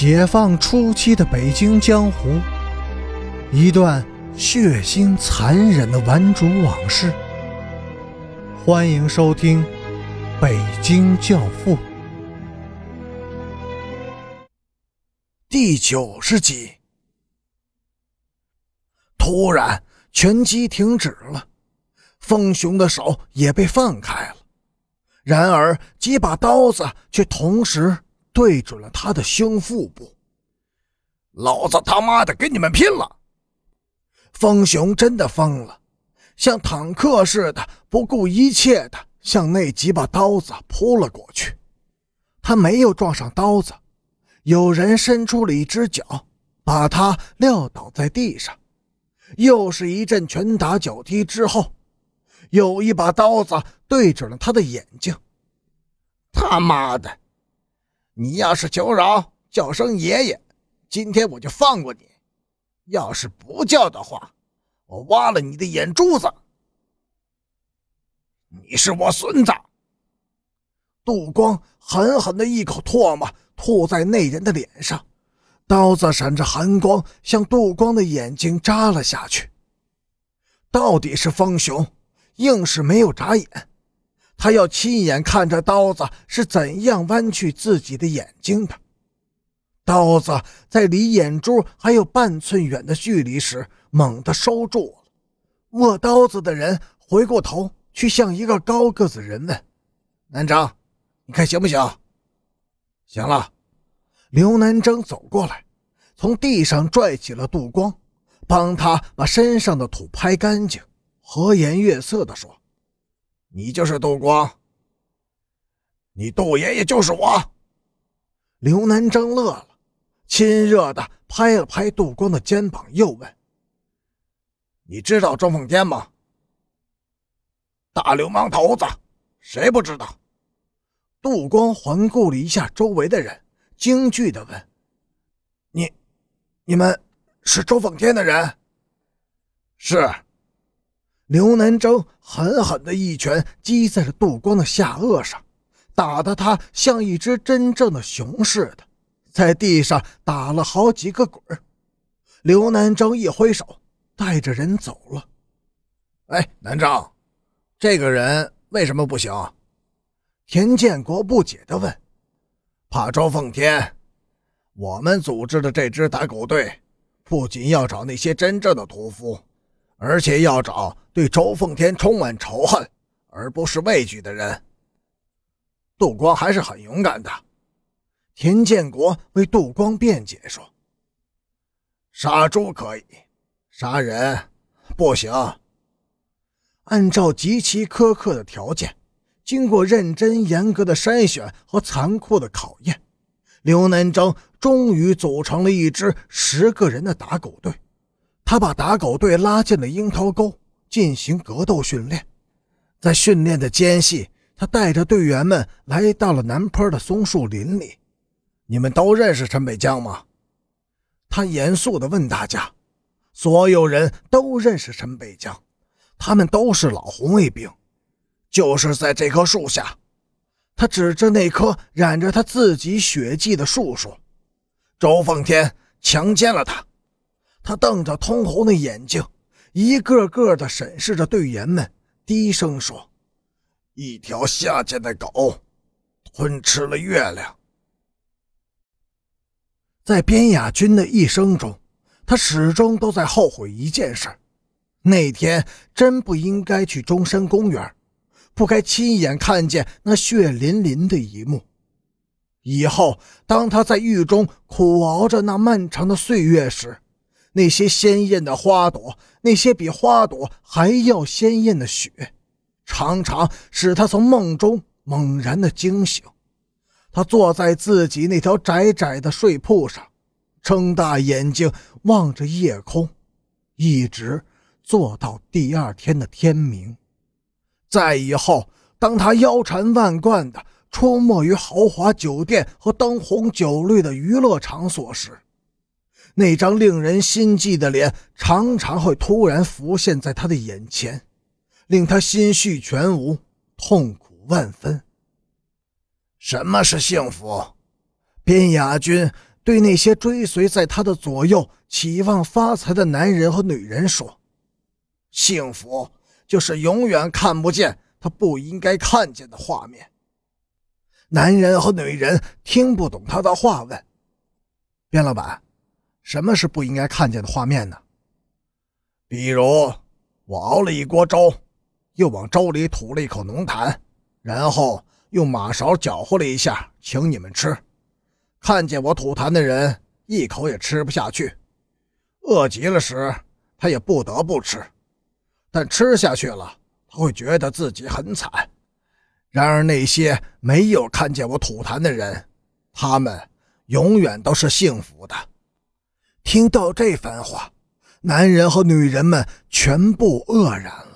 解放初期的北京江湖，一段血腥残忍的顽主往事。欢迎收听《北京教父》第九十集。突然，拳击停止了，风雄的手也被放开了，然而几把刀子却同时。对准了他的胸腹部，老子他妈的跟你们拼了！风雄真的疯了，像坦克似的不顾一切的向那几把刀子扑了过去。他没有撞上刀子，有人伸出了一只脚，把他撂倒在地上。又是一阵拳打脚踢之后，有一把刀子对准了他的眼睛。他妈的！你要是求饶，叫声爷爷，今天我就放过你；要是不叫的话，我挖了你的眼珠子。你是我孙子！杜光狠狠的一口唾沫吐在那人的脸上，刀子闪着寒光向杜光的眼睛扎了下去。到底是方雄，硬是没有眨眼。他要亲眼看着刀子是怎样弯去自己的眼睛的。刀子在离眼珠还有半寸远的距离时，猛地收住了。握刀子的人回过头去向一个高个子人问：“南征，你看行不行？”“行了。”刘南征走过来，从地上拽起了杜光，帮他把身上的土拍干净，和颜悦色地说。你就是杜光，你杜爷爷就是我。刘南征乐了，亲热的拍了拍杜光的肩膀，又问：“你知道周凤天吗？”大流氓头子，谁不知道？杜光环顾了一下周围的人，惊惧的问：“你，你们是周凤天的人？”是。刘南征狠狠的一拳击在了杜光的下颚上，打得他像一只真正的熊似的，在地上打了好几个滚刘南征一挥手，带着人走了。哎，南征，这个人为什么不行？田建国不解地问。怕周凤天，我们组织的这支打狗队，不仅要找那些真正的屠夫。而且要找对周凤天充满仇恨而不是畏惧的人。杜光还是很勇敢的。田建国为杜光辩解说：“杀猪可以，杀人不行。按照极其苛刻的条件，经过认真严格的筛选和残酷的考验，刘南征终于组成了一支十个人的打狗队。”他把打狗队拉进了樱桃沟进行格斗训练，在训练的间隙，他带着队员们来到了南坡的松树林里。你们都认识陈北江吗？他严肃地问大家。所有人都认识陈北江，他们都是老红卫兵。就是在这棵树下，他指着那棵染着他自己血迹的树说：“周凤天强奸了他。”他瞪着通红的眼睛，一个个的审视着队员们，低声说：“一条下贱的狗，吞吃了月亮。”在边雅军的一生中，他始终都在后悔一件事：那天真不应该去中山公园，不该亲眼看见那血淋淋的一幕。以后，当他在狱中苦熬着那漫长的岁月时，那些鲜艳的花朵，那些比花朵还要鲜艳的雪，常常使他从梦中猛然的惊醒。他坐在自己那条窄窄的睡铺上，睁大眼睛望着夜空，一直坐到第二天的天明。再以后，当他腰缠万贯的出没于豪华酒店和灯红酒绿的娱乐场所时，那张令人心悸的脸常常会突然浮现在他的眼前，令他心绪全无，痛苦万分。什么是幸福？边雅军对那些追随在他的左右、期望发财的男人和女人说：“幸福就是永远看不见他不应该看见的画面。”男人和女人听不懂他的话，问：“边老板，什么是不应该看见的画面呢？”比如，我熬了一锅粥，又往粥里吐了一口浓痰，然后用马勺搅和了一下，请你们吃。看见我吐痰的人一口也吃不下去，饿极了时他也不得不吃，但吃下去了他会觉得自己很惨。然而那些没有看见我吐痰的人，他们永远都是幸福的。听到这番话，男人和女人们全部愕然了。